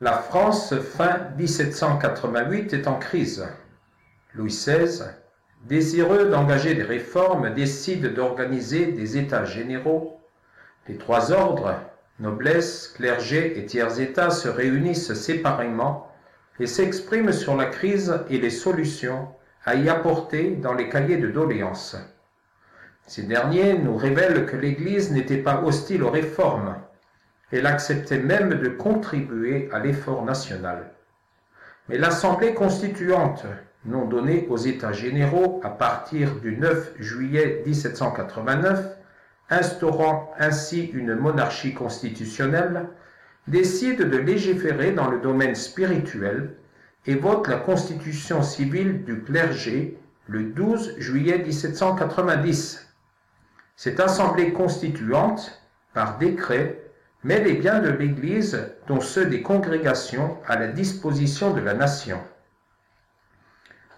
La France fin 1788 est en crise. Louis XVI, désireux d'engager des réformes, décide d'organiser des États généraux. Les trois ordres, noblesse, clergé et tiers-États, se réunissent séparément et s'expriment sur la crise et les solutions à y apporter dans les cahiers de doléances. Ces derniers nous révèlent que l'Église n'était pas hostile aux réformes, elle acceptait même de contribuer à l'effort national. Mais l'Assemblée constituante, non donnée aux États généraux à partir du 9 juillet 1789, instaurant ainsi une monarchie constitutionnelle, décide de légiférer dans le domaine spirituel et vote la constitution civile du clergé le 12 juillet 1790. Cette assemblée constituante, par décret, met les biens de l'Église, dont ceux des congrégations, à la disposition de la nation.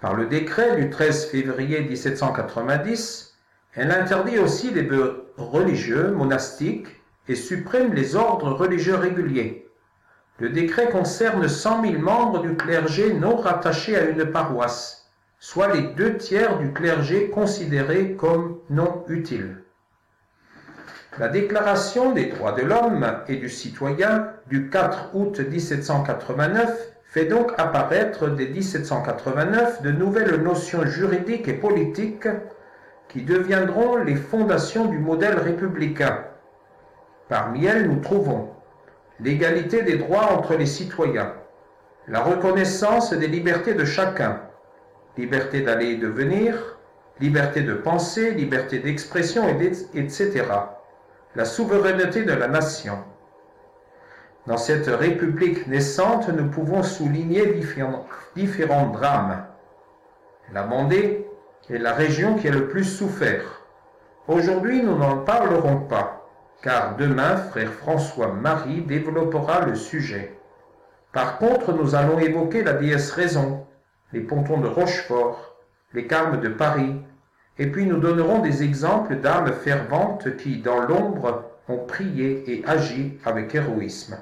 Par le décret du 13 février 1790, elle interdit aussi les vœux religieux, monastiques, et supprime les ordres religieux réguliers. Le décret concerne 100 000 membres du clergé non rattachés à une paroisse, soit les deux tiers du clergé considérés comme non utiles. La Déclaration des droits de l'homme et du citoyen du 4 août 1789 fait donc apparaître dès 1789 de nouvelles notions juridiques et politiques qui deviendront les fondations du modèle républicain. Parmi elles, nous trouvons l'égalité des droits entre les citoyens, la reconnaissance des libertés de chacun, liberté d'aller et de venir, liberté de penser, liberté d'expression, etc la souveraineté de la nation. Dans cette république naissante, nous pouvons souligner différents, drames. La Vendée est la région qui a le plus souffert. Aujourd'hui, nous n'en parlerons pas, car demain, frère François-Marie développera le sujet. Par contre, nous allons évoquer la déesse Raison, les pontons de Rochefort, les carmes de Paris, et puis nous donnerons des exemples d'âmes ferventes qui, dans l'ombre, ont prié et agi avec héroïsme.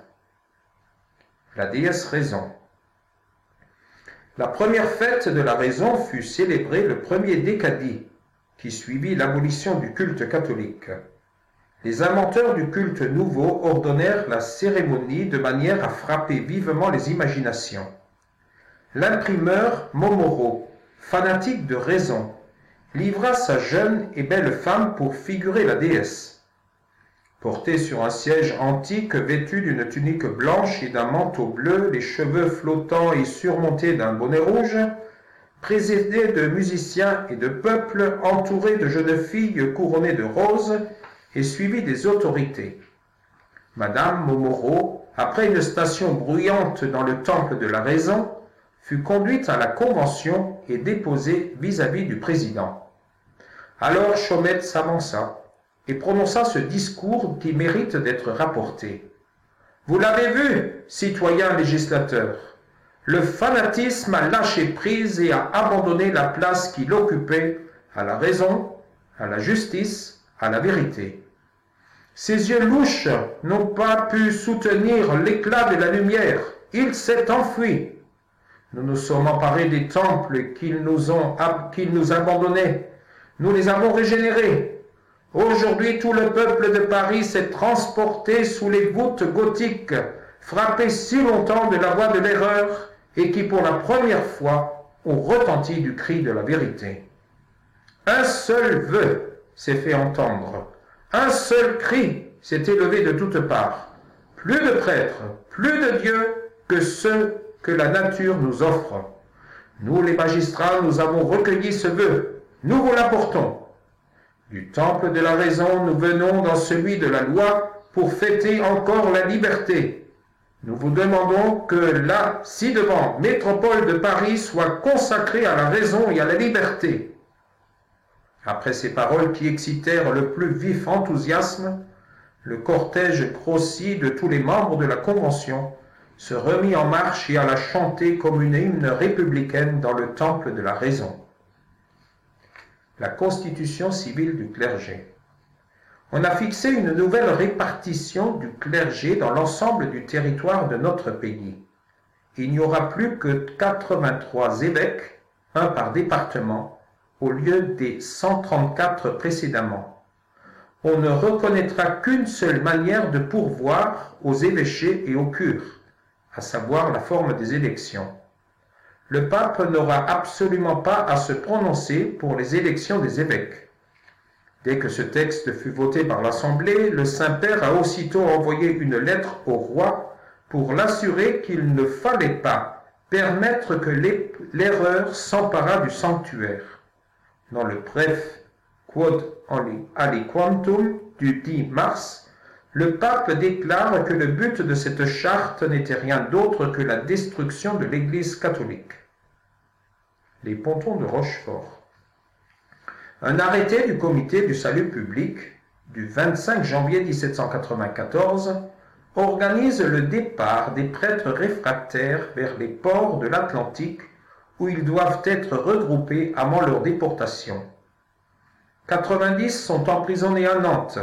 La déesse Raison. La première fête de la raison fut célébrée le premier décadi, qui suivit l'abolition du culte catholique. Les inventeurs du culte nouveau ordonnèrent la cérémonie de manière à frapper vivement les imaginations. L'imprimeur Momoro, fanatique de raison, livra sa jeune et belle femme pour figurer la déesse. Portée sur un siège antique vêtue d'une tunique blanche et d'un manteau bleu, les cheveux flottants et surmontés d'un bonnet rouge, présidée de musiciens et de peuples, entourée de jeunes filles couronnées de roses et suivie des autorités. Madame Momoro, après une station bruyante dans le temple de la raison, fut conduite à la convention et déposée vis-à-vis du président. Alors Chaumette s'avança et prononça ce discours qui mérite d'être rapporté. Vous l'avez vu, citoyens législateurs, le fanatisme a lâché prise et a abandonné la place qu'il occupait à la raison, à la justice, à la vérité. Ses yeux louches n'ont pas pu soutenir l'éclat de la lumière. Il s'est enfui. Nous nous sommes emparés des temples qu'ils nous ont, nous les avons régénérés. Aujourd'hui, tout le peuple de Paris s'est transporté sous les voûtes gothiques, frappées si longtemps de la voix de l'erreur, et qui pour la première fois ont retenti du cri de la vérité. Un seul vœu s'est fait entendre, un seul cri s'est élevé de toutes parts. Plus de prêtres, plus de dieux que ceux que la nature nous offre. Nous, les magistrats, nous avons recueilli ce vœu nous vous l'apportons. Du temple de la raison, nous venons dans celui de la loi pour fêter encore la liberté. Nous vous demandons que la ci-devant métropole de Paris soit consacrée à la raison et à la liberté. Après ces paroles qui excitèrent le plus vif enthousiasme, le cortège grossi de tous les membres de la Convention se remit en marche et alla chanter comme une hymne républicaine dans le temple de la raison la constitution civile du clergé. on a fixé une nouvelle répartition du clergé dans l'ensemble du territoire de notre pays. Il n'y aura plus que 83 évêques, un par département, au lieu des 134 précédemment. On ne reconnaîtra qu'une seule manière de pourvoir aux évêchés et aux cures, à savoir la forme des élections. Le pape n'aura absolument pas à se prononcer pour les élections des évêques. Dès que ce texte fut voté par l'Assemblée, le Saint-Père a aussitôt envoyé une lettre au roi pour l'assurer qu'il ne fallait pas permettre que l'erreur s'emparât du sanctuaire. Dans le bref Quod aliquantum du 10 mars, le pape déclare que le but de cette charte n'était rien d'autre que la destruction de l'Église catholique. Les pontons de Rochefort. Un arrêté du comité du salut public du 25 janvier 1794 organise le départ des prêtres réfractaires vers les ports de l'Atlantique où ils doivent être regroupés avant leur déportation. 90 sont emprisonnés à Nantes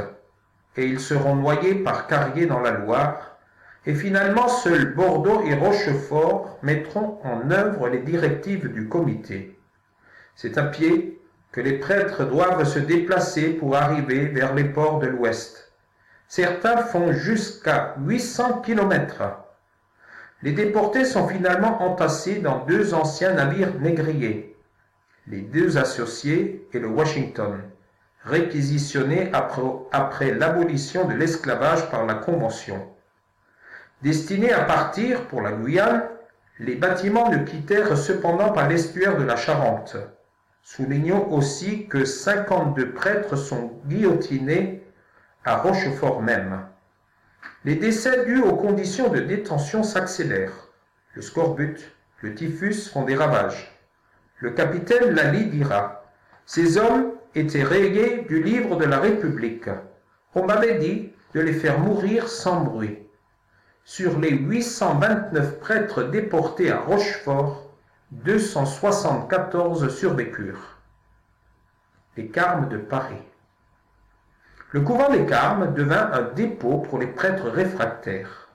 et ils seront noyés par Carrier dans la Loire et finalement seuls Bordeaux et Rochefort mettront en œuvre les directives du comité. C'est à pied que les prêtres doivent se déplacer pour arriver vers les ports de l'Ouest. Certains font jusqu'à 800 kilomètres. Les déportés sont finalement entassés dans deux anciens navires négriers, les deux associés et le Washington, réquisitionnés après, après l'abolition de l'esclavage par la Convention. Destinés à partir pour la Guyane, les bâtiments ne quittèrent cependant pas l'estuaire de la Charente. Soulignons aussi que 52 prêtres sont guillotinés à Rochefort même. Les décès dus aux conditions de détention s'accélèrent. Le scorbut, le typhus font des ravages. Le capitaine Lally dira Ces hommes étaient rayés du livre de la République. On m'avait dit de les faire mourir sans bruit. Sur les 829 prêtres déportés à Rochefort, 274 survécurent. Les Carmes de Paris. Le couvent des Carmes devint un dépôt pour les prêtres réfractaires.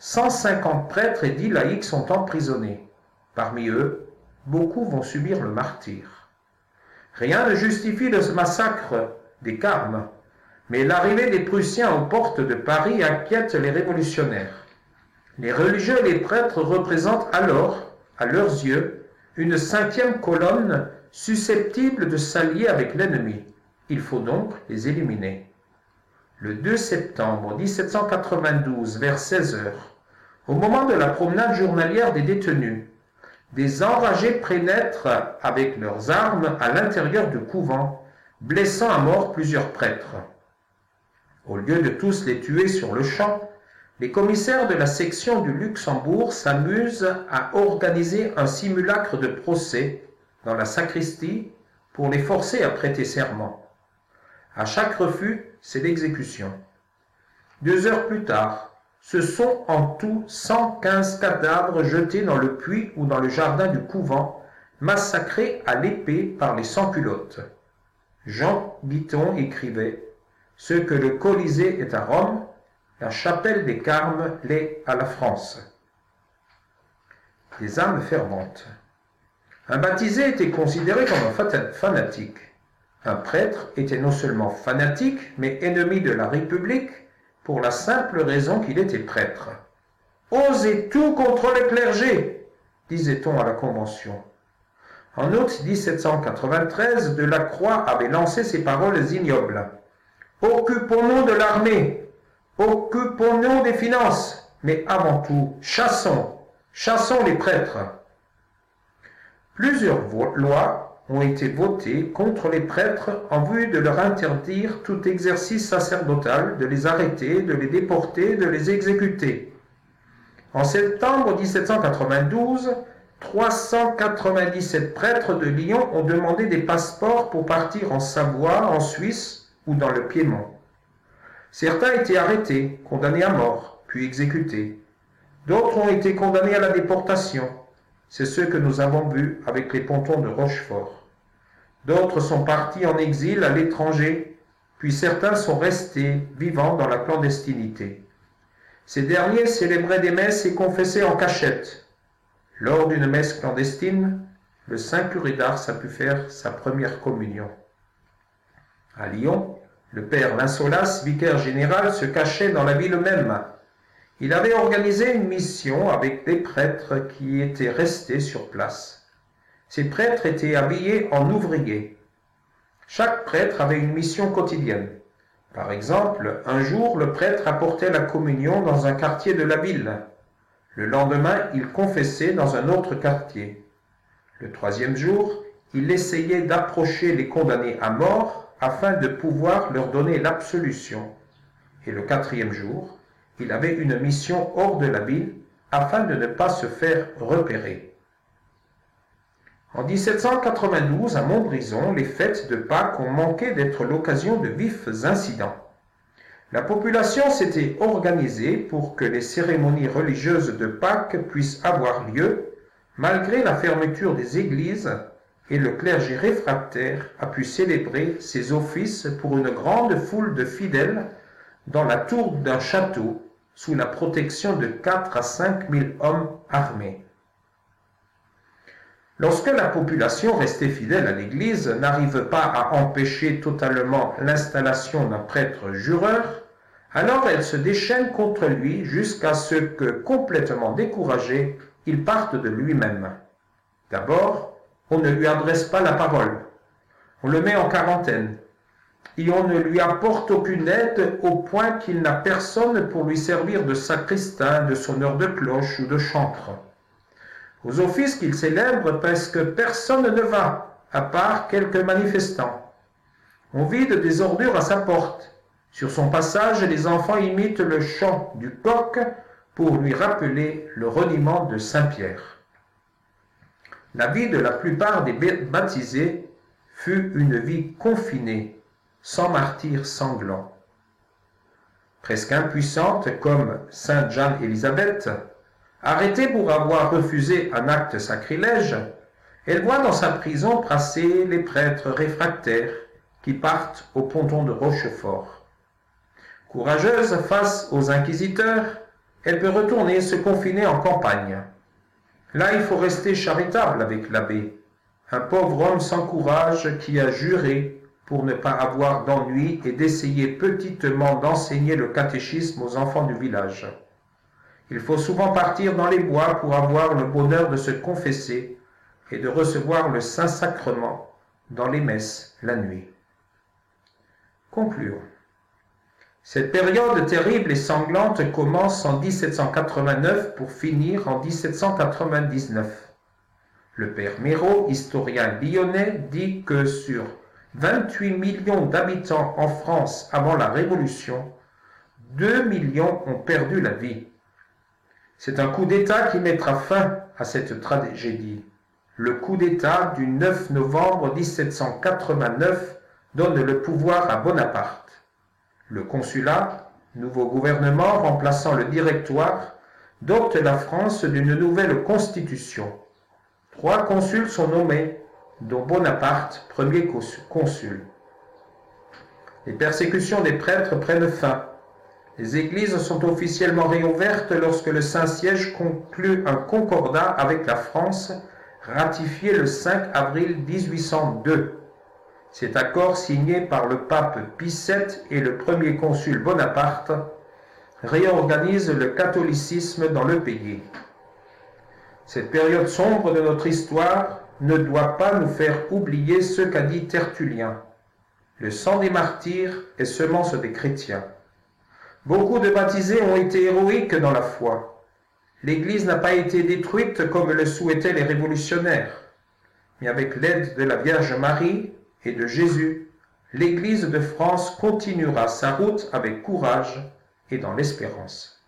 150 prêtres et 10 laïcs sont emprisonnés. Parmi eux, beaucoup vont subir le martyr. Rien ne justifie le massacre des Carmes, mais l'arrivée des Prussiens aux portes de Paris inquiète les révolutionnaires. Les religieux et les prêtres représentent alors à leurs yeux, une cinquième colonne susceptible de s'allier avec l'ennemi. Il faut donc les éliminer. Le 2 septembre 1792, vers 16 heures, au moment de la promenade journalière des détenus, des enragés pénètrent avec leurs armes à l'intérieur du couvent, blessant à mort plusieurs prêtres. Au lieu de tous les tuer sur le champ, les commissaires de la section du Luxembourg s'amusent à organiser un simulacre de procès dans la sacristie pour les forcer à prêter serment. À chaque refus, c'est l'exécution. Deux heures plus tard, ce sont en tout 115 cadavres jetés dans le puits ou dans le jardin du couvent, massacrés à l'épée par les sans-culottes. Jean Guiton écrivait Ce que le Colisée est à Rome, la chapelle des Carmes l'est à la France. Les âmes ferventes. Un baptisé était considéré comme un fanatique. Un prêtre était non seulement fanatique, mais ennemi de la République pour la simple raison qu'il était prêtre. Osez tout contre le clergé, disait-on à la Convention. En août 1793, Delacroix avait lancé ces paroles ignobles. Occupons-nous de l'armée, Occupons-nous des finances, mais avant tout, chassons, chassons les prêtres. Plusieurs lois ont été votées contre les prêtres en vue de leur interdire tout exercice sacerdotal, de les arrêter, de les déporter, de les exécuter. En septembre 1792, 397 prêtres de Lyon ont demandé des passeports pour partir en Savoie, en Suisse ou dans le Piémont. Certains étaient arrêtés, condamnés à mort, puis exécutés. D'autres ont été condamnés à la déportation. C'est ce que nous avons vu avec les pontons de Rochefort. D'autres sont partis en exil à l'étranger, puis certains sont restés vivant dans la clandestinité. Ces derniers célébraient des messes et confessaient en cachette. Lors d'une messe clandestine, le saint curé d'Ars a pu faire sa première communion. À Lyon, le père Linsolas, vicaire général, se cachait dans la ville même. Il avait organisé une mission avec des prêtres qui étaient restés sur place. Ces prêtres étaient habillés en ouvriers. Chaque prêtre avait une mission quotidienne. Par exemple, un jour, le prêtre apportait la communion dans un quartier de la ville. Le lendemain, il confessait dans un autre quartier. Le troisième jour, il essayait d'approcher les condamnés à mort afin de pouvoir leur donner l'absolution. Et le quatrième jour, il avait une mission hors de la ville afin de ne pas se faire repérer. En 1792, à Montbrison, les fêtes de Pâques ont manqué d'être l'occasion de vifs incidents. La population s'était organisée pour que les cérémonies religieuses de Pâques puissent avoir lieu, malgré la fermeture des églises, et le clergé réfractaire a pu célébrer ses offices pour une grande foule de fidèles dans la tour d'un château, sous la protection de quatre à cinq mille hommes armés. Lorsque la population restée fidèle à l'Église n'arrive pas à empêcher totalement l'installation d'un prêtre jureur, alors elle se déchaîne contre lui jusqu'à ce que, complètement découragé, il parte de lui-même. D'abord, on ne lui adresse pas la parole. On le met en quarantaine. Et on ne lui apporte aucune aide au point qu'il n'a personne pour lui servir de sacristain, de sonneur de cloche ou de chantre. Aux offices qu'il célèbre, presque personne ne va, à part quelques manifestants. On vide des ordures à sa porte. Sur son passage, les enfants imitent le chant du coq pour lui rappeler le reniement de Saint-Pierre. La vie de la plupart des baptisés fut une vie confinée, sans martyrs sanglants. Presque impuissante comme Sainte Jeanne Élisabeth, Arrêtée pour avoir refusé un acte sacrilège, elle voit dans sa prison passer les prêtres réfractaires qui partent au ponton de Rochefort. Courageuse face aux inquisiteurs, elle peut retourner se confiner en campagne. Là, il faut rester charitable avec l'abbé, un pauvre homme sans courage qui a juré pour ne pas avoir d'ennui et d'essayer petitement d'enseigner le catéchisme aux enfants du village. Il faut souvent partir dans les bois pour avoir le bonheur de se confesser et de recevoir le Saint-Sacrement dans les messes la nuit. Concluons. Cette période terrible et sanglante commence en 1789 pour finir en 1799. Le père Méraud, historien lyonnais, dit que sur 28 millions d'habitants en France avant la Révolution, 2 millions ont perdu la vie. C'est un coup d'État qui mettra fin à cette tragédie. Le coup d'État du 9 novembre 1789 donne le pouvoir à Bonaparte. Le consulat, nouveau gouvernement remplaçant le directoire, dote la France d'une nouvelle constitution. Trois consuls sont nommés, dont Bonaparte, premier consul. Les persécutions des prêtres prennent fin. Les églises sont officiellement réouvertes lorsque le Saint-Siège conclut un concordat avec la France, ratifié le 5 avril 1802. Cet accord signé par le pape Pie VII et le premier consul Bonaparte réorganise le catholicisme dans le pays. Cette période sombre de notre histoire ne doit pas nous faire oublier ce qu'a dit Tertullien. Le sang des martyrs est semence des chrétiens. Beaucoup de baptisés ont été héroïques dans la foi. L'Église n'a pas été détruite comme le souhaitaient les révolutionnaires. Mais avec l'aide de la Vierge Marie et de Jésus, l'Église de France continuera sa route avec courage et dans l'espérance.